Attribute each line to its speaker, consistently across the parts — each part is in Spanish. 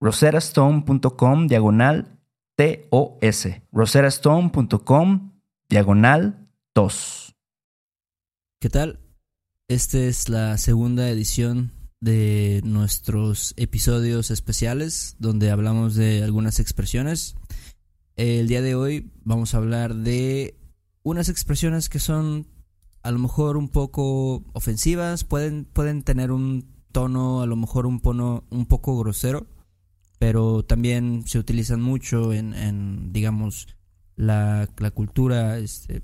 Speaker 1: roserastone.com diagonal TOS. roserastone.com diagonal TOS.
Speaker 2: ¿Qué tal? Esta es la segunda edición de nuestros episodios especiales donde hablamos de algunas expresiones. El día de hoy vamos a hablar de unas expresiones que son a lo mejor un poco ofensivas, pueden, pueden tener un tono a lo mejor un, un poco grosero, pero también se utilizan mucho en, digamos, la, cultura este,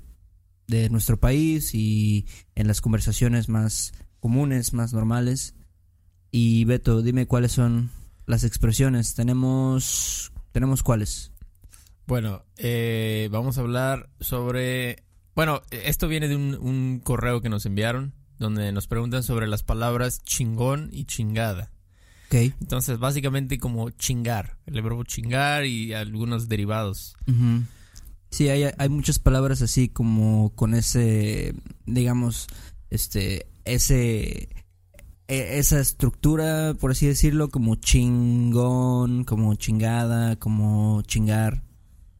Speaker 2: de nuestro país y en las conversaciones más comunes, más normales. Y Beto, dime cuáles son las expresiones. Tenemos, tenemos cuáles.
Speaker 3: Bueno, eh, vamos a hablar sobre... Bueno, esto viene de un, un correo que nos enviaron, donde nos preguntan sobre las palabras chingón y chingada. Entonces, básicamente como chingar, el verbo chingar y algunos derivados.
Speaker 2: Sí, hay, hay muchas palabras así como con ese, digamos, este, ese, e, esa estructura, por así decirlo, como chingón, como chingada, como chingar,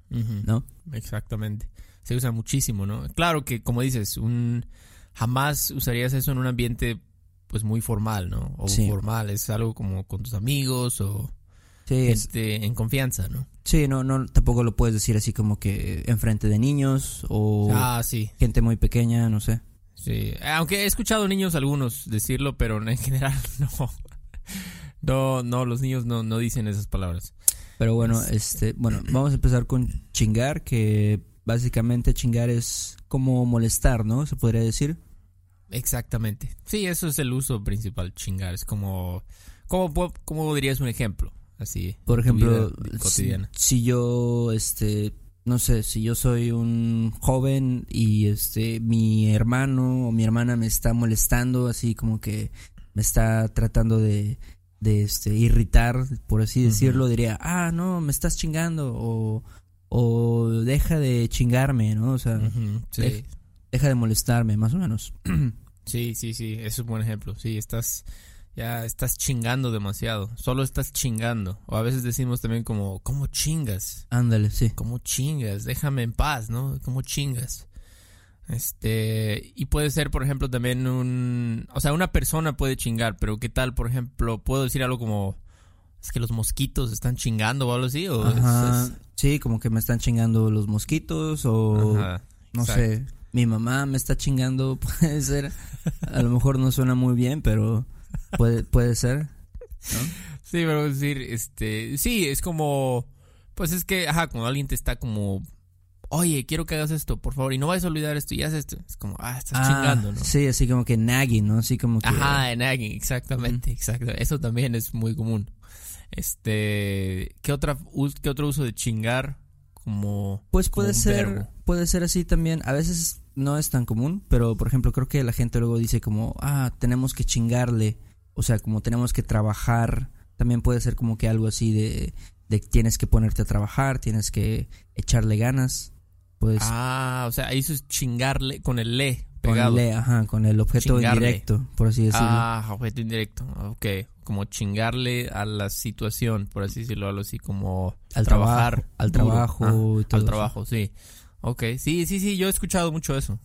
Speaker 2: ¿no?
Speaker 3: Exactamente. Se usa muchísimo, ¿no? Claro que, como dices, un jamás usarías eso en un ambiente pues muy formal, ¿no? O formal, es algo como con tus amigos o sí, este, en confianza, ¿no?
Speaker 2: Sí, no, no, tampoco lo puedes decir así como que enfrente de niños o
Speaker 3: ah, sí.
Speaker 2: gente muy pequeña, no sé.
Speaker 3: Sí, aunque he escuchado niños algunos decirlo, pero en general no. No, no, los niños no, no dicen esas palabras.
Speaker 2: Pero bueno, este, bueno, vamos a empezar con chingar, que básicamente chingar es como molestar, ¿no? Se podría decir.
Speaker 3: Exactamente. Sí, eso es el uso principal, chingar. Es como, ¿cómo, cómo dirías un ejemplo? Así.
Speaker 2: Por ejemplo, Si, yo, este, no sé, si yo soy un joven y este, mi hermano o mi hermana me está molestando, así como que me está tratando de, de este, irritar, por así decirlo, diría, ah, no, me estás chingando o, o deja de chingarme, ¿no? O sea, deja de molestarme, más o menos.
Speaker 3: Sí, sí, sí, es un buen ejemplo. Sí, estás ya estás chingando demasiado. Solo estás chingando. O a veces decimos también como, ¿cómo chingas?
Speaker 2: Ándale, sí.
Speaker 3: ¿Cómo chingas? Déjame en paz, ¿no? ¿Cómo chingas? Este, y puede ser, por ejemplo, también un, o sea, una persona puede chingar, pero ¿qué tal, por ejemplo, puedo decir algo como, es que los mosquitos están chingando o algo así? O
Speaker 2: Sí, como que me están chingando los mosquitos o, no sé, mi mamá me está chingando, puede ser. A lo mejor no suena muy bien, pero puede, puede ser.
Speaker 3: Sí, pero decir, este, sí, es como, pues es que, ajá, cuando alguien te está como oye, quiero que hagas esto, por favor, y no vayas a olvidar esto y haz esto. Es como, ah, estás
Speaker 2: Ah,
Speaker 3: chingando, ¿no?
Speaker 2: Sí, así como que nagging, ¿no? Así como que...
Speaker 3: Ajá, en nagging, exactamente, exacto. Eso también es muy común. Este, ¿qué otra qué otro uso de chingar como
Speaker 2: Pues puede ser,
Speaker 3: verbo?
Speaker 2: puede ser así también. A veces no es tan común, pero por ejemplo creo que la gente luego dice como, ah, tenemos que chingarle, o sea, como tenemos que trabajar. También puede ser como que algo así de, de tienes que ponerte a trabajar, tienes que echarle ganas. Pues
Speaker 3: Ah, o sea, ahí eso es chingarle con el le
Speaker 2: con
Speaker 3: pegado.
Speaker 2: el, le, ajá, con el objeto
Speaker 3: Chingarle.
Speaker 2: indirecto, por así decirlo.
Speaker 3: Ah, objeto indirecto. Ok, como chingarle a la situación, por así decirlo, algo así como
Speaker 2: al
Speaker 3: trabajar
Speaker 2: trabajo, al trabajo
Speaker 3: Ah,
Speaker 2: y todo
Speaker 3: al
Speaker 2: eso.
Speaker 3: trabajo, sí. Ok, sí, sí, sí, yo he escuchado mucho eso.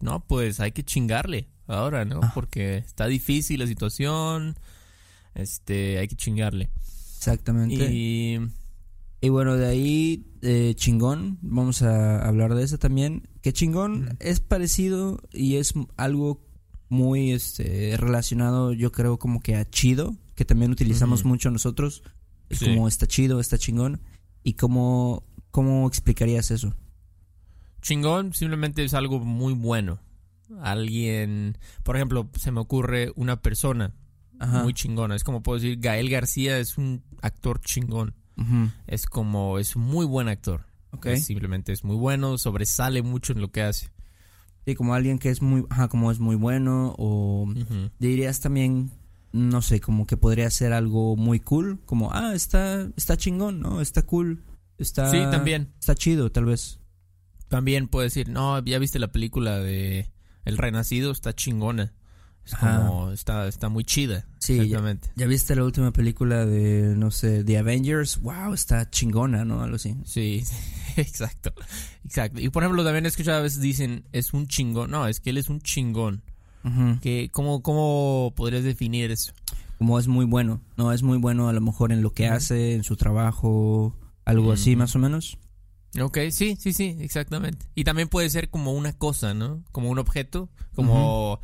Speaker 3: No, pues hay que chingarle ahora, ¿no?
Speaker 2: Ah.
Speaker 3: Porque está difícil la situación. Este, hay que chingarle.
Speaker 2: Exactamente.
Speaker 3: Y
Speaker 2: Y bueno, de ahí, eh, chingón, vamos a hablar de eso también. Que chingón es parecido y es algo muy este, relacionado, yo creo, como que a chido, que también utilizamos mucho nosotros. Es
Speaker 3: Sí.
Speaker 2: como está chido, está chingón. ¿Y cómo, cómo explicarías eso?
Speaker 3: Chingón simplemente es algo muy bueno. Alguien, por ejemplo, se me ocurre una persona
Speaker 2: Ajá.
Speaker 3: muy chingona. Es como puedo decir, Gael García es un actor chingón. Es como, es muy buen actor. Es- simplemente es muy bueno, sobresale mucho en lo que hace.
Speaker 2: Sí, como alguien que es muy, ajá, como es muy bueno o dirías también, no sé, como que podría ser algo muy cool, como, ah, está, está chingón, ¿no? Está cool, está...
Speaker 3: Sí, también.
Speaker 2: Está chido, tal vez.
Speaker 3: También puedo decir, no, ya viste la película de El Renacido, está chingona. Es como, está, está muy chida.
Speaker 2: Sí, ya,
Speaker 3: exactamente.
Speaker 2: ya viste la última película de, no sé, The Avengers, wow, está chingona, ¿no? Algo así.
Speaker 3: Sí, exacto. Exacto. Y por ejemplo, también he escuchado a veces dicen, es un chingón. No, es que él es un chingón. Que ¿cómo, ¿Cómo podrías definir eso?
Speaker 2: Como es muy bueno, ¿no? Es muy bueno a lo mejor en lo que hace, en su trabajo, algo así más o menos.
Speaker 3: Ok, sí, sí, sí, exactamente. Y también puede ser como una cosa, ¿no? Como un objeto, como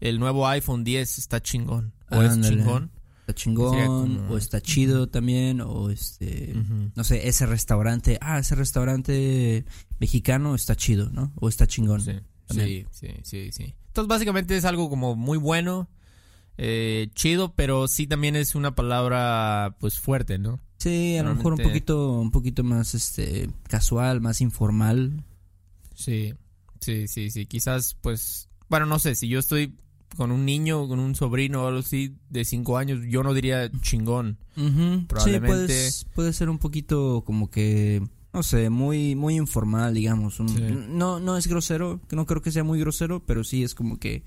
Speaker 3: el nuevo iPhone 10 está chingón. O es chingón.
Speaker 2: Está chingón,
Speaker 3: como-
Speaker 2: o está chido también, o este... No sé, ese restaurante, ah, ese restaurante mexicano está chido, ¿no? O está chingón.
Speaker 3: Sí, sí, sí, sí, sí. Entonces básicamente es algo como muy bueno, eh, chido, pero sí también es una palabra pues fuerte, ¿no?
Speaker 2: Sí, a lo mejor un poquito, un poquito más este casual, más informal.
Speaker 3: Sí, sí, sí, sí. Quizás pues, bueno, no sé, si yo estoy con un niño, con un sobrino o algo así de cinco años, yo no diría chingón. Probablemente-
Speaker 2: Sí, puedes- puede ser un poquito como que, no sé, muy, muy informal, digamos. Un-
Speaker 3: Sí.
Speaker 2: No, no es grosero, no creo que sea muy grosero, pero sí es como que,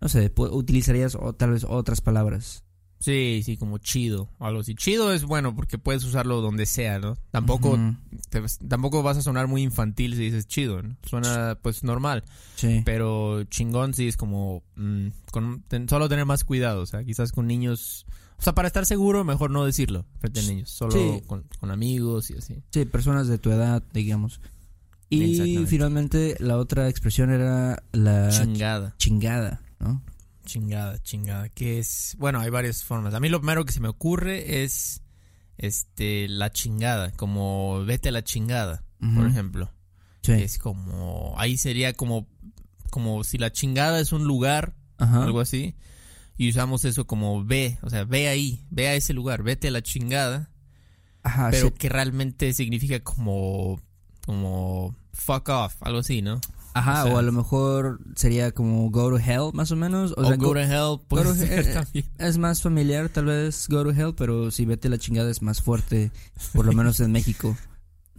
Speaker 2: no sé, utilizarías o, tal vez otras palabras.
Speaker 3: Sí, sí, como chido, o algo así. Chido es bueno porque puedes usarlo donde sea, ¿no? Tampoco,
Speaker 2: Ujú.
Speaker 3: te- tampoco vas a sonar muy infantil si dices chido, ¿no? Suena pues normal.
Speaker 2: Sí.
Speaker 3: Pero chingón sí es como mm, con, ten- solo tener más cuidado, o sea, quizás con niños, o sea, para estar seguro mejor no decirlo frente a niños, solo
Speaker 2: Sí.
Speaker 3: con, con amigos y así.
Speaker 2: Sí, personas de tu edad, digamos. Y finalmente la otra expresión era la
Speaker 3: Chingada,
Speaker 2: chingada, ¿no?
Speaker 3: Chingada, chingada, que es, bueno, hay varias formas. A mí lo primero que se me ocurre es este la chingada, como vete a la chingada, por ejemplo.
Speaker 2: Sí.
Speaker 3: Es como ahí sería como como si la chingada es un lugar
Speaker 2: Ajá.
Speaker 3: algo así. Y usamos eso como ve, o sea, ve ahí, ve a ese lugar, vete a la chingada,
Speaker 2: Ajá,
Speaker 3: pero
Speaker 2: sí.
Speaker 3: que realmente significa como, como fuck off, algo así, ¿no?
Speaker 2: Ajá,
Speaker 3: o sea-
Speaker 2: o a lo mejor sería como go to hell, más o menos. O,
Speaker 3: O,
Speaker 2: sea,
Speaker 3: go
Speaker 2: go-
Speaker 3: to hell, puede
Speaker 2: go to
Speaker 3: ser también.
Speaker 2: es más familiar, tal vez go to hell, pero si vete la chingada es más fuerte, por lo menos en México.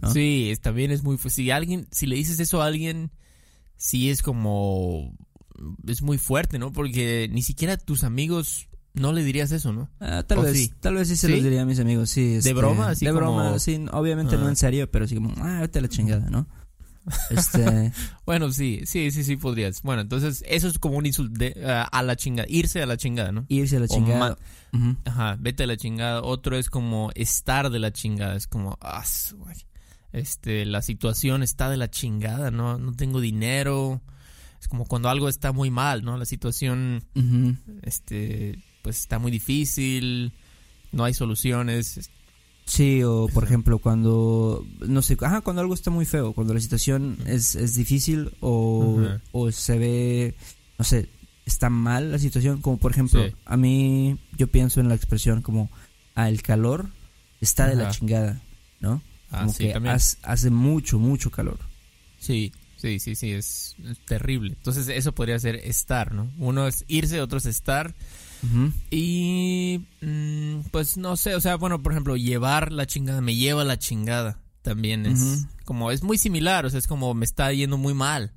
Speaker 2: ¿no?
Speaker 3: Sí, es- también es muy, fu- si alguien, si le dices eso a alguien, sí es como, es muy fuerte, ¿no? Porque ni siquiera tus amigos no le dirías eso, ¿no?
Speaker 2: Ah, tal
Speaker 3: ¿O
Speaker 2: vez,
Speaker 3: sí?
Speaker 2: tal vez sí se
Speaker 3: ¿Sí?
Speaker 2: los diría a mis amigos, sí. este,
Speaker 3: broma? Así
Speaker 2: de
Speaker 3: como-
Speaker 2: broma, sí. Obviamente no en serio, pero sí como, ah, vete a la chingada, ¿no? Este,
Speaker 3: Bueno, sí, sí, sí, sí podrías. Bueno, entonces eso es como un insulto de- a- a la chingada, irse a la chingada, ¿no?
Speaker 2: irse a la chingada.
Speaker 3: Ajá, vete a la chingada. Otro es como estar de la chingada. Es como, ah, este, la situación está de la chingada, ¿no? No tengo dinero. Es como cuando algo está muy mal, ¿no? La situación, este, pues está muy difícil. No hay soluciones.
Speaker 2: Sí, o por ejemplo, cuando, no sé, ajá, cuando algo está muy feo, cuando la situación es, es difícil o, o se ve, no sé, está mal la situación, como por ejemplo,
Speaker 3: Sí.
Speaker 2: a mí yo pienso en la expresión como, ah, el calor está de la chingada, ¿no?
Speaker 3: Ah,
Speaker 2: Como
Speaker 3: sí,
Speaker 2: que hace mucho, mucho calor.
Speaker 3: Sí, sí, sí, sí, es terrible. Entonces eso podría ser estar, ¿no? Uno es irse, otro es estar. Y mm, pues no sé, o sea, bueno, por ejemplo, llevar la chingada, me lleva la chingada. También es como, es muy similar, o sea, es como me está yendo muy mal.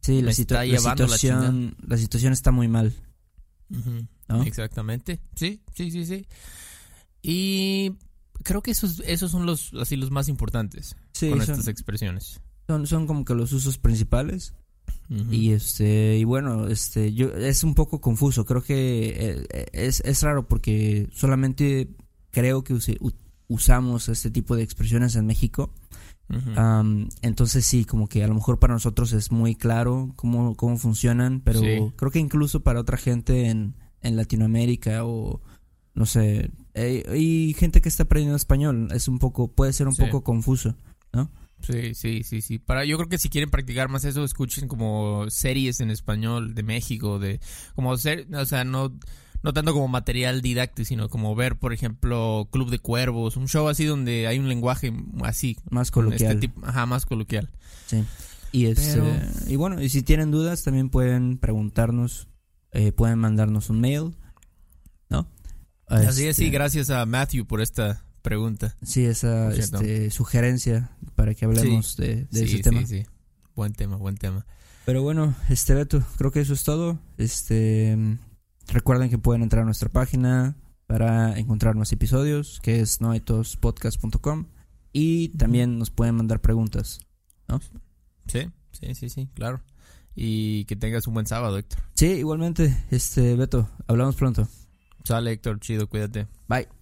Speaker 2: Sí,
Speaker 3: Me
Speaker 2: la,
Speaker 3: está
Speaker 2: situa- la
Speaker 3: llevando la
Speaker 2: situación, la situación está muy mal.
Speaker 3: Exactamente. Sí, sí, sí, sí. Y creo que esos, esos son los, así, los más importantes
Speaker 2: Sí,
Speaker 3: con
Speaker 2: son,
Speaker 3: estas expresiones.
Speaker 2: son, son como que los usos principales. Y este, y bueno, este, yo es un poco confuso. Creo que eh, es, es raro porque solamente creo que usamos este tipo de expresiones en México. Am, entonces sí, como que a lo mejor para nosotros es muy claro cómo, cómo funcionan, pero
Speaker 3: Sí.
Speaker 2: creo que incluso para otra gente en, en Latinoamérica o no sé, eh, y gente que está aprendiendo español, es un poco, puede ser un
Speaker 3: Sí.
Speaker 2: poco confuso.
Speaker 3: Sí, sí, sí, sí. Para, yo creo que si quieren practicar más eso, escuchen como series en español de México, de como ser, o sea, no, no tanto como material didáctico, sino como ver, por ejemplo, Club de Cuervos, un show así donde hay un lenguaje así,
Speaker 2: Más coloquial.
Speaker 3: este tipo, ajá, más coloquial.
Speaker 2: Sí. Y, este,
Speaker 3: Pero-
Speaker 2: y bueno, y si tienen dudas también pueden preguntarnos, eh, pueden mandarnos un mail, ¿no?
Speaker 3: Así es,
Speaker 2: Este,
Speaker 3: sí, gracias a Matthew por esta pregunta.
Speaker 2: Sí, esa este, sugerencia para que hablemos de, de
Speaker 3: sí,
Speaker 2: ese
Speaker 3: sí,
Speaker 2: tema.
Speaker 3: sí. Buen tema, buen tema.
Speaker 2: Pero bueno, este Beto, creo que eso es todo. Este recuerden que pueden entrar a nuestra página para encontrar más episodios, que es noaitospodcast.com y también nos pueden mandar preguntas.
Speaker 3: Sí, sí, sí, sí, claro. Y que tengas un buen sábado, Héctor.
Speaker 2: Sí, igualmente, este Beto, hablamos pronto.
Speaker 3: Sale, Héctor, chido, cuídate.
Speaker 2: Bye.